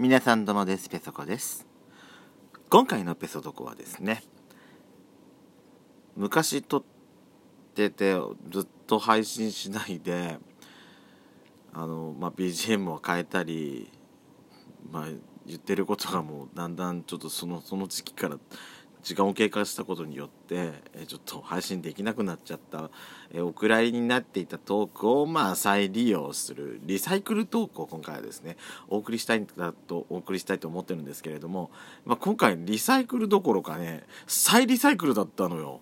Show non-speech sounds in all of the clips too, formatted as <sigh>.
皆さんどうもです。ペソコです。今回のペソドコはですね昔撮っててずっと配信しないであの、まあ、BGM を変えたり、まあ、言ってることがもうだんだんちょっとそのその時期から時間を経過したことによってえちょっと配信できなくなっちゃったえお蔵入りになっていたトークをまあ再利用するリサイクルトークを今回はですねお送りしたいんだとお送りしたいと思ってるんですけれども、まあ、今回リサイクルどころかね再リサイクルだったのよ。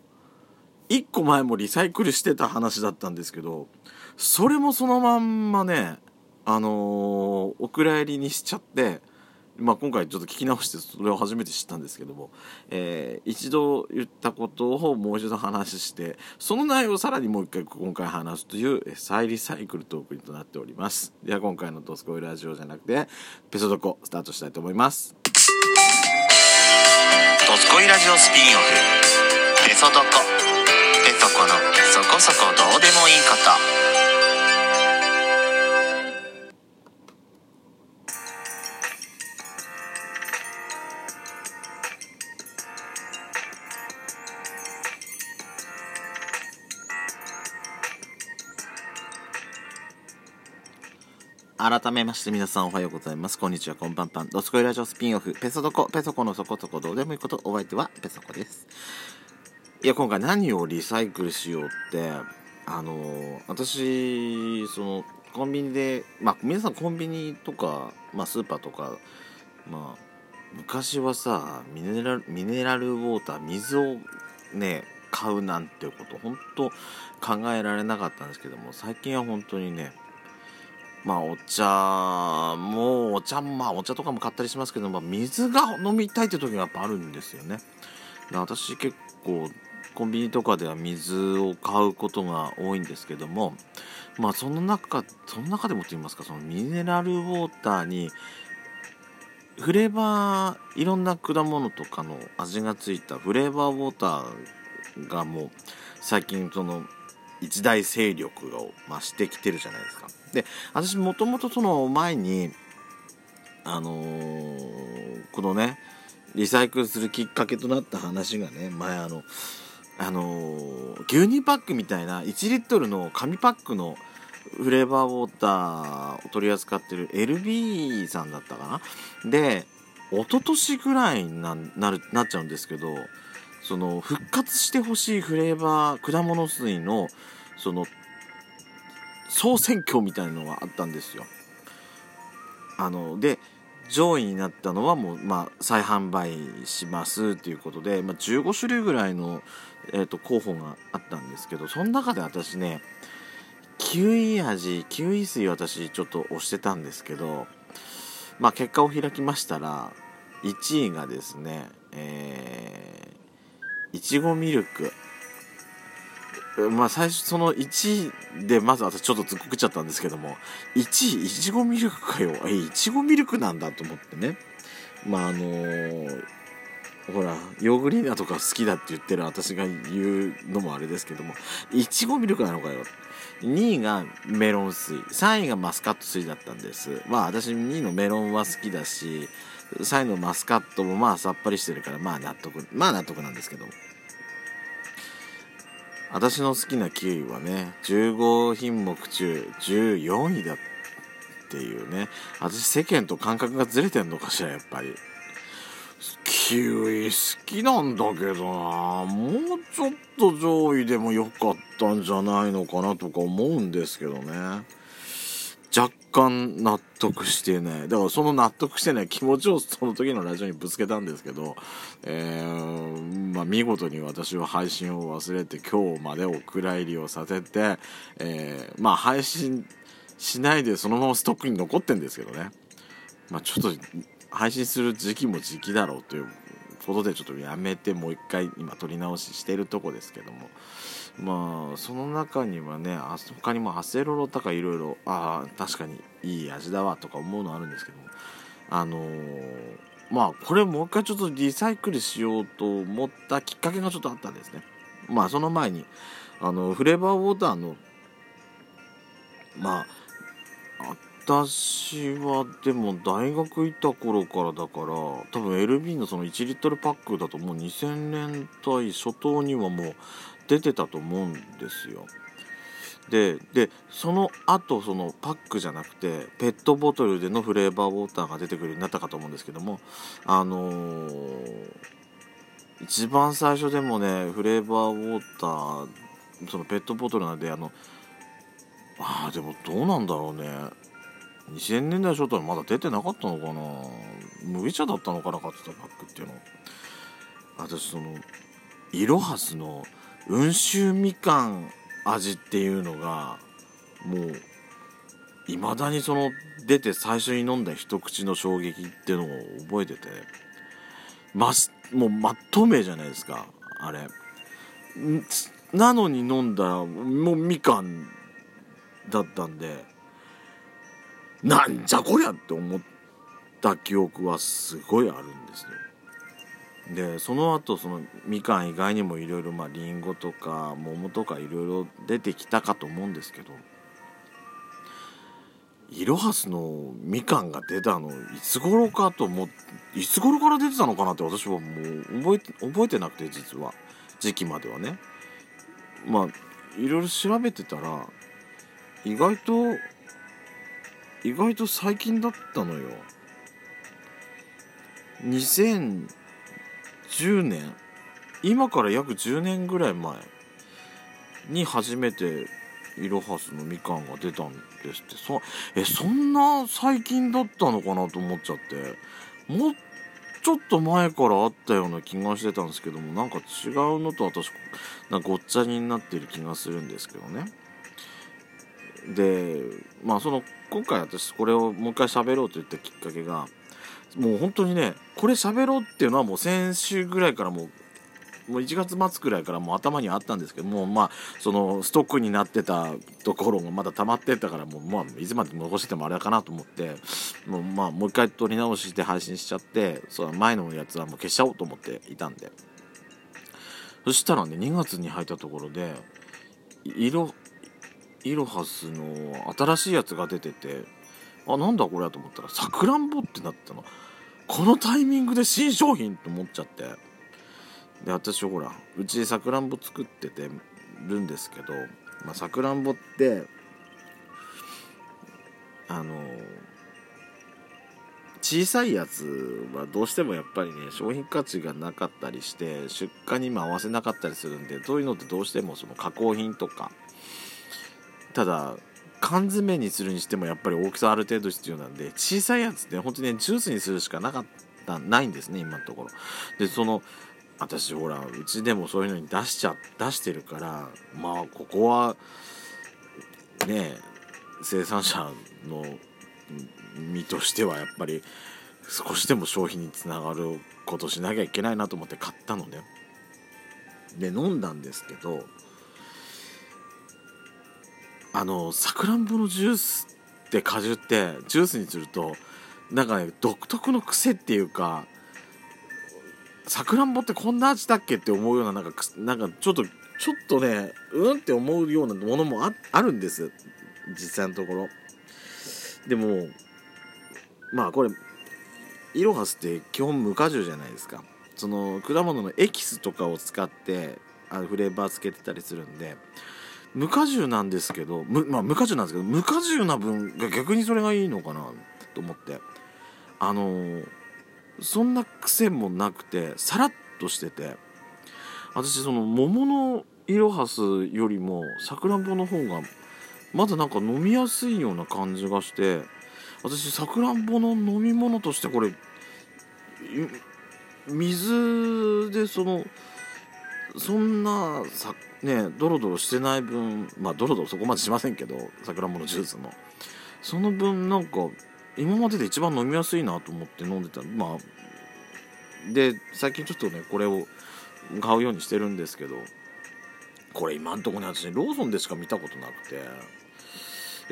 1個前もリサイクルしてた話だったんですけどそれもそのまんまねあのー、お蔵入りにしちゃってまあ、今回ちょっと聞き直してそれを初めて知ったんですけども、えー、一度言ったことをもう一度話してその内容をさらにもう一回今回話すという再リサイクルトークとなっております。では今回の「ドスコイラジオ」じゃなくてペソドコスタートしたいと思います。ドスコイラジオスピンオフペソドコ。改めまして皆さんおはようございます。こんにちは、こんばんぱん。ドスコイラジオスピンオフ、ペソドコ、ペソコのそこそこどうでもいいこと、お相手はペソコです。いや、今回何をリサイクルしようって、あのー、私、その、コンビニで、まあ、皆さんコンビニとか、まあ、スーパーとか、まあ、昔はさ、ミネラル、ミネラルウォーター、水をね、買うなんていうこと、本当考えられなかったんですけども、最近は本当にね、まあお茶もお茶まあお茶とかも買ったりしますけど、まあ、水が飲みたいって時がやっぱあるんですよね。私結構コンビニとかでは水を買うことが多いんですけどもまあその中その中でもと言いますかそのミネラルウォーターにフレーバーいろんな果物とかの味がついたフレーバーウォーターがもう最近その一大勢力を増してきてるじゃないですか。で私もともとその前にあのー、このねリサイクルするきっかけとなった話がね前あのあのー、牛乳パックみたいな1リットルの紙パックのフレーバーウォーターを取り扱ってる LB さんだったかな？で一昨年ぐらいにななるなっちゃうんですけどその復活してほしいフレーバー果物水のその総選挙みたいなのがあったんですよ。あので上位になったのはもう、まあ、再販売しますということで、まあ、15種類ぐらいの、えーと、候補があったんですけどその中で私ねキウイ味キウイ水私ちょっと押してたんですけど、まあ、結果を開きましたら1位がですねえー、いちごミルク。まあ最初その1位でまず私ちょっとずっ込っちゃったんですけども1位いちごミルクかよ。えいちごミルクなんだと思ってね。まああのー、ほらヨーグリーナとか好きだって言ってる私が言うのもあれですけどもいちごミルクなのかよ。2位がメロン水。3位がマスカット水だったんです。まあ私2位のメロンは好きだし3位のマスカットもまあさっぱりしてるからまあ納得まあ納得なんですけど私の好きなキウイはね15品目中14位だっていうね。私世間と感覚がずれてんのかしらやっぱり。キウイ好きなんだけどな。もうちょっと上位でもよかったんじゃないのかなとか思うんですけどね。若干納得してない。だからその納得してない気持ちをその時のラジオにぶつけたんですけど、えー、まあ、見事に私は配信を忘れて今日までお蔵入りをさせて、えー、まあ配信しないでそのままストックに残ってんですけどね、まあ、ちょっと配信する時期も時期だろうということでちょっとやめてもう一回今撮り直ししてるとこですけども。まあその中にはね他にもアセロロとかいろいろああ確かにいい味だわとか思うのあるんですけども。あのー、まあこれもう一回ちょっとリサイクルしようと思ったきっかけがちょっとあったんですね。まあその前にあのフレーバーウォーターのまあ私はでも大学行った頃からだから多分 LB のその1リットルパックだともう2000年代初頭にはもう出てたと思うんですよ。ででその後そのパックじゃなくてペットボトルでのフレーバーウォーターが出てくるようになったかと思うんですけどもあのー、一番最初でもねフレーバーウォーターそのペットボトルなんであのああでもどうなんだろうね2000年代初頭はまだ出てなかったのかな？麦茶だったのかな？かってたパックっていうの私そのイロハスの温州みかん味っていうのがもういまだにその出て最初に飲んだ一口の衝撃っていうのを覚えてて。まもう真っ透明じゃないですかあれ。なのに飲んだらもうみかんだったんで。なんじゃこりゃって思った記憶はすごいあるんですよ。でその後そのみかん以外にもいろいろまありんごとか桃とかいろいろ出てきたかと思うんですけどイロハスのみかんが出たのいつ頃かと思いつ頃から出てたのかなって私はもう覚え覚えてなくて実は時期まではねまあいろいろ調べてたら意外と意外と最近だったのよ。2010年？今から約10年ぐらい前に初めてイロハスのみかんが出たんですって。そえそんな最近だったのかなと思っちゃって。もうちょっと前からあったような気がしてたんですけどもなんか違うのと私なんかごっちゃになってる気がするんですけどね。でまあその今回私これをもう一回喋ろうと言ったきっかけがもう本当にねこれ喋ろうっていうのはもう先週ぐらいからもうもう1月末くらいからもう頭にあったんですけどもまあそのストックになってたところがまだ溜まってたからもう、まあ、いつまで残しててもあれかなと思ってもう,、まあ、もう一回撮り直して配信しちゃってその前のやつはもう消しちゃおうと思っていたんで。そしたらね2月に入ったところで色イロハスの新しいやつが出ててあなんだこれやと思ったらさくらんぼってなったの。このタイミングで新商品と思っちゃって。で私ほらうちさくらんぼ作っててるんですけどさくらんぼってあの小さいやつはどうしてもやっぱりね商品価値がなかったりして出荷にも合わせなかったりするんでそういうのってどうしてもその加工品とかただ缶詰にするにしてもやっぱり大きさある程度必要なんで小さいやつって本当にねジュースにするしかなかったないんですね今のところ。でその私ほらうちでもそういうのに出しちゃ出してるからまあここはね生産者の身としてはやっぱり少しでも消費につながることしなきゃいけないなと思って買ったのね。で飲んだんですけどあのさくらんぼのジュースって果汁ってジュースにするとなんかね独特の癖っていうかさくらんぼってこんな味だっけって思うようななんかなんかちょっとちょっとねうんって思うようなものもああるんです。実際のところ。でもまあこれイロハスって基本無果汁じゃないですか。その果物のエキスとかを使ってあのフレーバーつけてたりするんで無果汁なんですけどむ、まあ、無果汁なんですけど無果汁な分が逆にそれがいいのかなと思って。あのー、そんな癖もなくてさらっとしてて。私その桃のイロハスよりもさくらんぼの方がまだなんか飲みやすいような感じがして私さくらんぼの飲み物としてこれ水でそのそんなさねドロドロしてない分まあドロドロそこまでしませんけどさくらんぼのジュースもその分なんか今までで一番飲みやすいなと思って飲んでたまあで最近ちょっとねこれを買うようにしてるんですけどこれ今んとこね私ローソンでしか見たことなくてや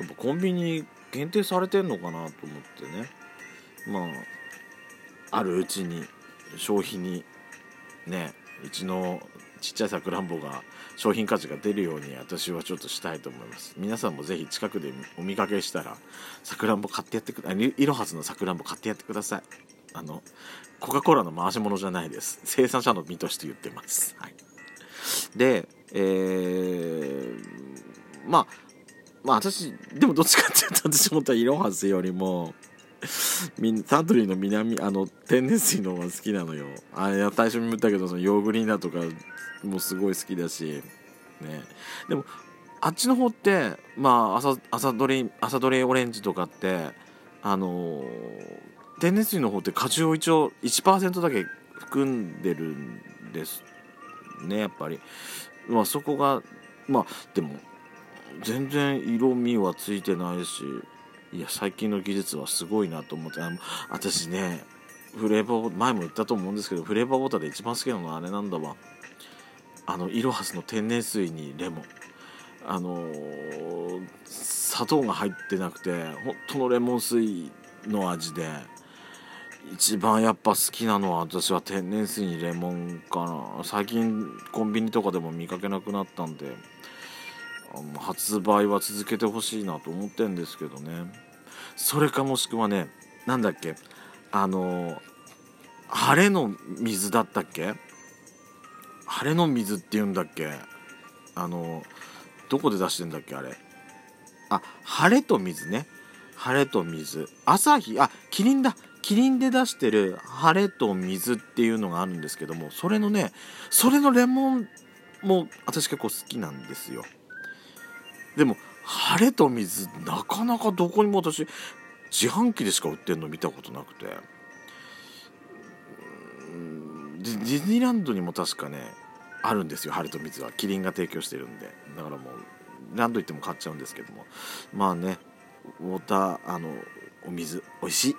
っぱコンビニ限定されてんのかなと思ってね。まああるうちに消費にねうちのちっちゃいさくらんぼが商品価値が出るように私はちょっとしたいと思います。皆さんもぜひ近くでお見かけしたらさくらんぼ買ってやってくださいいろはずのさくらんぼ買ってやってください。あのコカ・コーラの回し物じゃないです。生産者の身として言ってます。はい。でえー、まあまあ私でもどっちかっていうと私本当はイロハスよりも <laughs> サントリーの南あの天然水の方が好きなのよ。あいや最初に言ったけどそのヨーグリーナとかもすごい好きだしね。でもあっちの方ってまあ朝朝どれ朝どれオレンジとかってあの天然水の方って果汁を一応1%だけ含んでるんですねやっぱり。まあそこがまあでも全然色味はついてないし。いや最近の技術はすごいなと思ってあ私ねフレーバー前も言ったと思うんですけどフレーバーウォーターで一番好きなのはあれなんだわ。あのイロハスの天然水にレモン。あのー、砂糖が入ってなくて本当のレモン水の味で一番やっぱ好きなのは私は天然水にレモンかな。最近コンビニとかでも見かけなくなったんで。発売は続けてほしいなと思ってんですけどね。それかもしくはね何だっけ？あの晴れの水だったっけ？晴れの水って言うんだっけ？あのどこで出してんだっけあれ？あ晴れと水ね。晴れと水。朝日あキリンだ。キリンで出してる晴れと水っていうのがあるんですけどもそれのねそれのレモンも私結構好きなんですよ。でも晴れと水なかなかどこにも私自販機でしか売ってるの見たことなくて。ディズニーランドにも確かねあるんですよ晴れと水は。キリンが提供してるんで。だからもう何度言っても買っちゃうんですけども。まあねウォーターあのお水美味しい。